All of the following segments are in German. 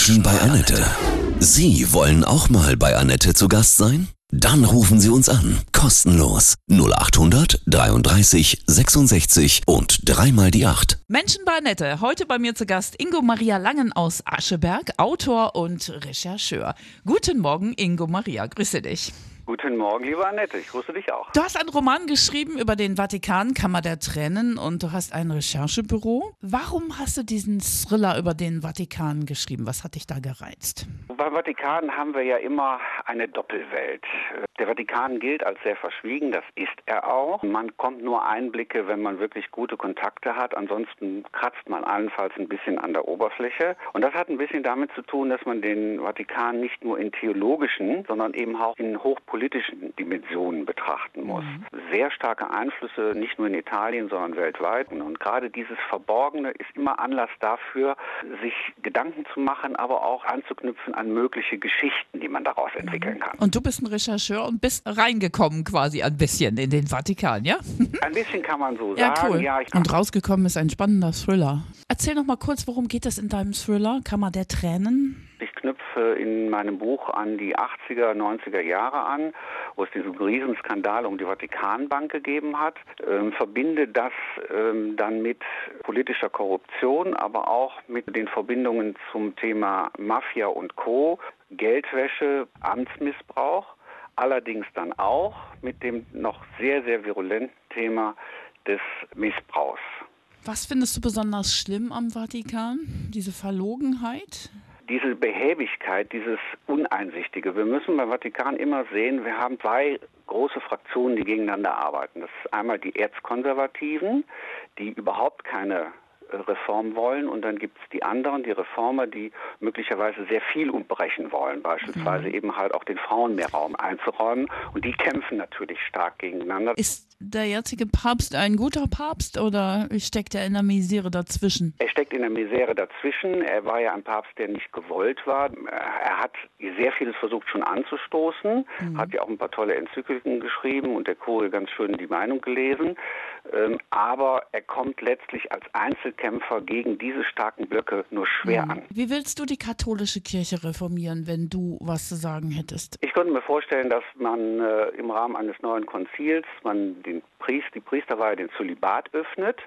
Menschen bei Annette. Sie wollen auch mal bei Annette zu Gast sein? Dann rufen Sie uns an. Kostenlos. 0800 33 66 und dreimal die 8. Menschen bei Annette. Heute bei mir zu Gast Ingo Maria Langen aus Ascheberg, Autor und Rechercheur. Guten Morgen, Ingo Maria. Grüße dich. Guten Morgen, lieber Annette. Ich grüße dich auch. Du hast einen Roman geschrieben über den Vatikan, Kammer der Tränen, und du hast ein Recherchebüro. Warum hast du diesen Thriller über den Vatikan geschrieben? Was hat dich da gereizt? Beim Vatikan haben wir ja immer eine Doppelwelt. Der Vatikan gilt als sehr verschwiegen, das ist er auch. Man kommt nur Einblicke, wenn man wirklich gute Kontakte hat. Ansonsten kratzt man allenfalls ein bisschen an der Oberfläche. Und das hat ein bisschen damit zu tun, dass man den Vatikan nicht nur in theologischen, sondern eben auch in hochpolitischen Dimensionen betrachten muss. Mhm. Sehr starke Einflüsse, nicht nur in Italien, sondern weltweit. Und gerade dieses Verborgene ist immer Anlass dafür, sich Gedanken zu machen, aber auch anzuknüpfen an mögliche Geschichten, die man daraus entwickeln kann. Und du bist ein Rechercheur und bist reingekommen quasi ein bisschen in den Vatikan, ja? Ein bisschen kann man so ja, sagen. Cool. Ja, und rausgekommen ist ein spannender Thriller. Erzähl noch mal kurz, worum geht es in deinem Thriller? Kammer der Tränen? Knüpfe in meinem Buch an die 80er, 90er Jahre an, wo es diesen Riesenskandal um die Vatikanbank gegeben hat, ähm, verbinde das ähm, dann mit politischer Korruption, aber auch mit den Verbindungen zum Thema Mafia und Co., Geldwäsche, Amtsmissbrauch, allerdings dann auch mit dem noch sehr, sehr virulenten Thema des Missbrauchs. Was findest du besonders schlimm am Vatikan? Diese Verlogenheit? Diese Behäbigkeit, dieses Uneinsichtige. Wir müssen beim Vatikan immer sehen, wir haben zwei große Fraktionen, die gegeneinander arbeiten. Das ist einmal die Erzkonservativen, die überhaupt keine Reform wollen und dann gibt es die anderen, die Reformer, die möglicherweise sehr viel umbrechen wollen, beispielsweise mhm. eben halt auch den Frauen mehr Raum einzuräumen und die kämpfen natürlich stark gegeneinander. Ist der jetzige Papst ein guter Papst oder steckt er in der Misere dazwischen? Er steckt in der Misere dazwischen. Er war ja ein Papst, der nicht gewollt war. Er hat sehr vieles versucht schon anzustoßen, mhm. hat ja auch ein paar tolle Enzykliken geschrieben und der Kurier ganz schön die Meinung gelesen. Ähm, aber er kommt letztlich als Einzelkämpfer gegen diese starken Blöcke nur schwer mhm. an. Wie willst du die katholische Kirche reformieren, wenn du was zu sagen hättest? Ich könnte mir vorstellen, dass man äh, im Rahmen eines neuen Konzils man den Priest, die Priesterweihe den Zölibat öffnet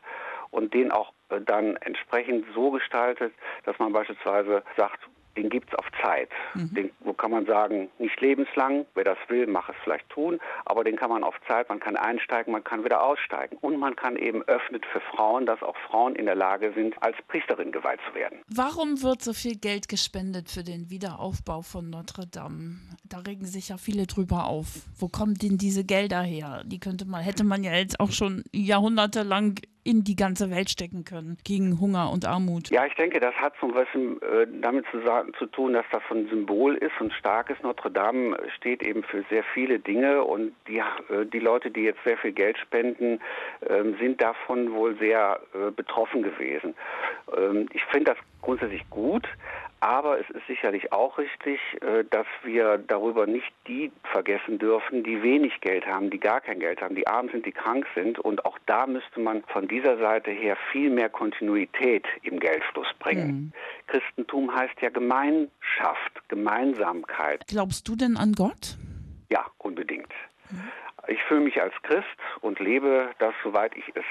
und den auch äh, dann entsprechend so gestaltet, dass man beispielsweise sagt, den gibt es auf Zeit. Mhm. Den wo kann man sagen, nicht lebenslang, wer das will, mag es vielleicht tun, aber den kann man auf Zeit, man kann einsteigen, man kann wieder aussteigen. Und man kann eben öffnet für Frauen, dass auch Frauen in der Lage sind, als Priesterin geweiht zu werden. Warum wird so viel Geld gespendet für den Wiederaufbau von Notre Dame? Da regen sich ja viele drüber auf. Wo kommen denn diese Gelder her? Die könnte man, hätte man ja jetzt auch schon jahrhundertelang in die ganze Welt stecken können gegen Hunger und Armut. Ja, ich denke, das hat so ein bisschen äh, damit zu, zu, tun, dass das so ein Symbol ist und stark ist. Notre Dame steht eben für sehr viele Dinge und die, äh, die Leute, die jetzt sehr viel Geld spenden, äh, sind davon wohl sehr äh, betroffen gewesen. Ähm, ich finde das grundsätzlich gut, aber es ist sicherlich auch richtig, äh, dass wir darüber nicht die vergessen dürfen, die wenig Geld haben, die gar kein Geld haben, die arm sind, die krank sind. Und auch da müsste man von dieser Seite her viel mehr Kontinuität im Geldfluss bringen. Mhm. Christentum heißt ja Gemeinschaft, Gemeinsamkeit. Glaubst du denn an Gott? Ja, unbedingt. Mhm. Ich fühle mich als Christ und lebe das, soweit ich es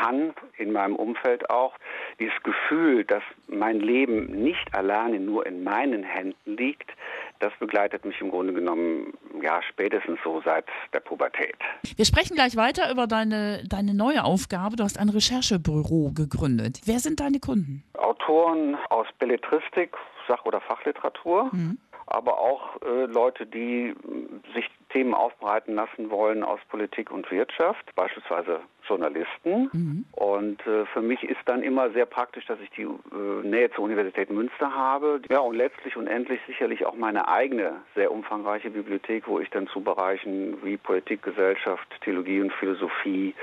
kann, in meinem Umfeld auch, dieses Gefühl, dass mein Leben nicht alleine nur in meinen Händen liegt, das begleitet mich im Grunde genommen ja spätestens so seit der Pubertät. Wir sprechen gleich weiter über deine, deine neue Aufgabe. Du hast ein Recherchebüro gegründet. Wer sind deine Kunden? Autoren aus Belletristik, Sach- oder Fachliteratur. Mhm aber auch äh, Leute, die sich Themen aufbereiten lassen wollen aus Politik und Wirtschaft, beispielsweise Journalisten. Mhm. Und äh, für mich ist dann immer sehr praktisch, dass ich die äh, Nähe zur Universität Münster habe. Ja, und letztlich und endlich sicherlich auch meine eigene sehr umfangreiche Bibliothek, wo ich dann zu Bereichen wie Politik, Gesellschaft, Theologie und Philosophie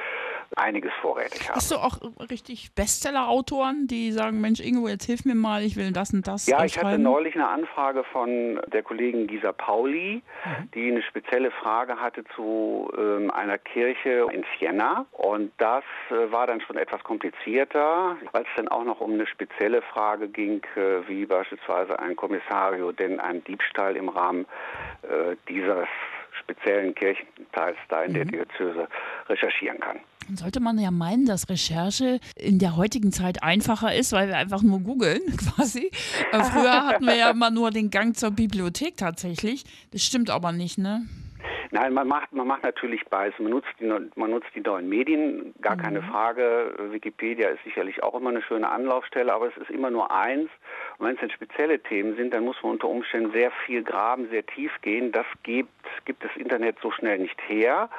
einiges vorrätig habe. Hast du auch richtig Bestseller-Autoren, die sagen, Mensch Ingo, jetzt hilf mir mal, ich will das und das Ja, ich hatte neulich eine Anfrage von der Kollegin Gisa Pauli, mhm. die eine spezielle Frage hatte zu ähm, einer Kirche in Siena und das äh, war dann schon etwas komplizierter, weil es dann auch noch um eine spezielle Frage ging, äh, wie beispielsweise ein Kommissario denn einen Diebstahl im Rahmen äh, dieses speziellen Kirchenteils da in mhm. der Diözese recherchieren kann. Sollte man ja meinen, dass Recherche in der heutigen Zeit einfacher ist, weil wir einfach nur googeln quasi. Äh, früher hatten wir ja immer nur den Gang zur Bibliothek tatsächlich. Das stimmt aber nicht, ne? Nein, man macht, man macht natürlich beides. Man nutzt die, man nutzt die neuen Medien, gar mhm. keine Frage. Wikipedia ist sicherlich auch immer eine schöne Anlaufstelle, aber es ist immer nur eins. Und wenn es dann spezielle Themen sind, dann muss man unter Umständen sehr viel graben, sehr tief gehen. Das gibt, gibt das Internet so schnell nicht her.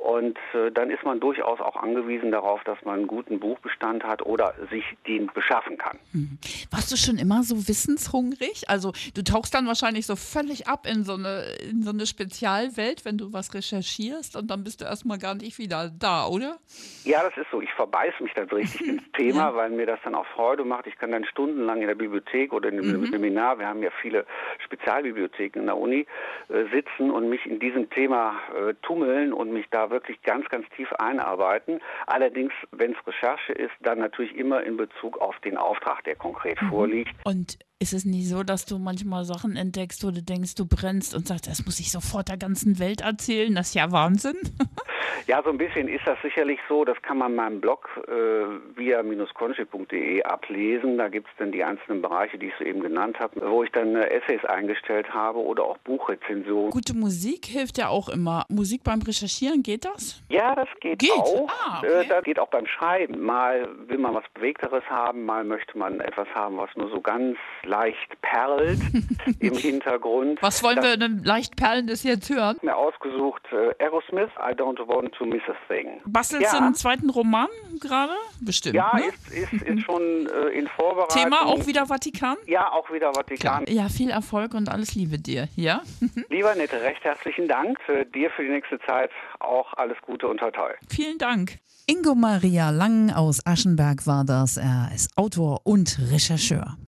Und äh, dann ist man durchaus auch angewiesen darauf, dass man einen guten Buchbestand hat oder sich den beschaffen kann. Mhm. Warst du schon immer so wissenshungrig? Also du tauchst dann wahrscheinlich so völlig ab in so eine, in so eine Spezialwelt, wenn du was recherchierst und dann bist du erstmal gar nicht wieder da, oder? Ja, das ist so. Ich verbeiße mich dann richtig ins Thema, ja. weil mir das dann auch Freude macht. Ich kann dann stundenlang in der Bibliothek oder in einem mhm. Seminar, wir haben ja viele Spezialbibliotheken in der Uni, äh, sitzen und mich in diesem Thema äh, tummeln und mich da wirklich ganz, ganz tief einarbeiten. Allerdings, wenn es Recherche ist, dann natürlich immer in Bezug auf den Auftrag, der konkret mhm. vorliegt. Und ist es nicht so, dass du manchmal Sachen entdeckst, wo du denkst, du brennst und sagst, das muss ich sofort der ganzen Welt erzählen? Das ist ja Wahnsinn. Ja, so ein bisschen ist das sicherlich so. Das kann man in meinem Blog äh, via-conchi.de ablesen. Da gibt es dann die einzelnen Bereiche, die ich soeben genannt habe, wo ich dann äh, Essays eingestellt habe oder auch Buchrezensionen. Gute Musik hilft ja auch immer. Musik beim Recherchieren, geht das? Ja, das geht, geht. auch. Ah, okay. äh, das geht auch beim Schreiben. Mal will man was Bewegteres haben, mal möchte man etwas haben, was nur so ganz leicht perlt im Hintergrund. Was wollen das, wir denn leicht perlendes jetzt hören? Ich habe mir ausgesucht äh, Aerosmith, I Don't Want to Miss a Thing. Bastelst ja. du einen zweiten Roman gerade? Bestimmt. Ja, ne? ist, ist, ist schon äh, in Vorbereitung. Thema auch wieder Vatikan? Ja, auch wieder Vatikan. Klar. Ja, viel Erfolg und alles Liebe dir. Ja? Lieber Nette, recht herzlichen Dank. Für dir für die nächste Zeit auch alles Gute und toi toi. Vielen Dank. Ingo Maria Lang aus Aschenberg war das. Er ist Autor und Rechercheur.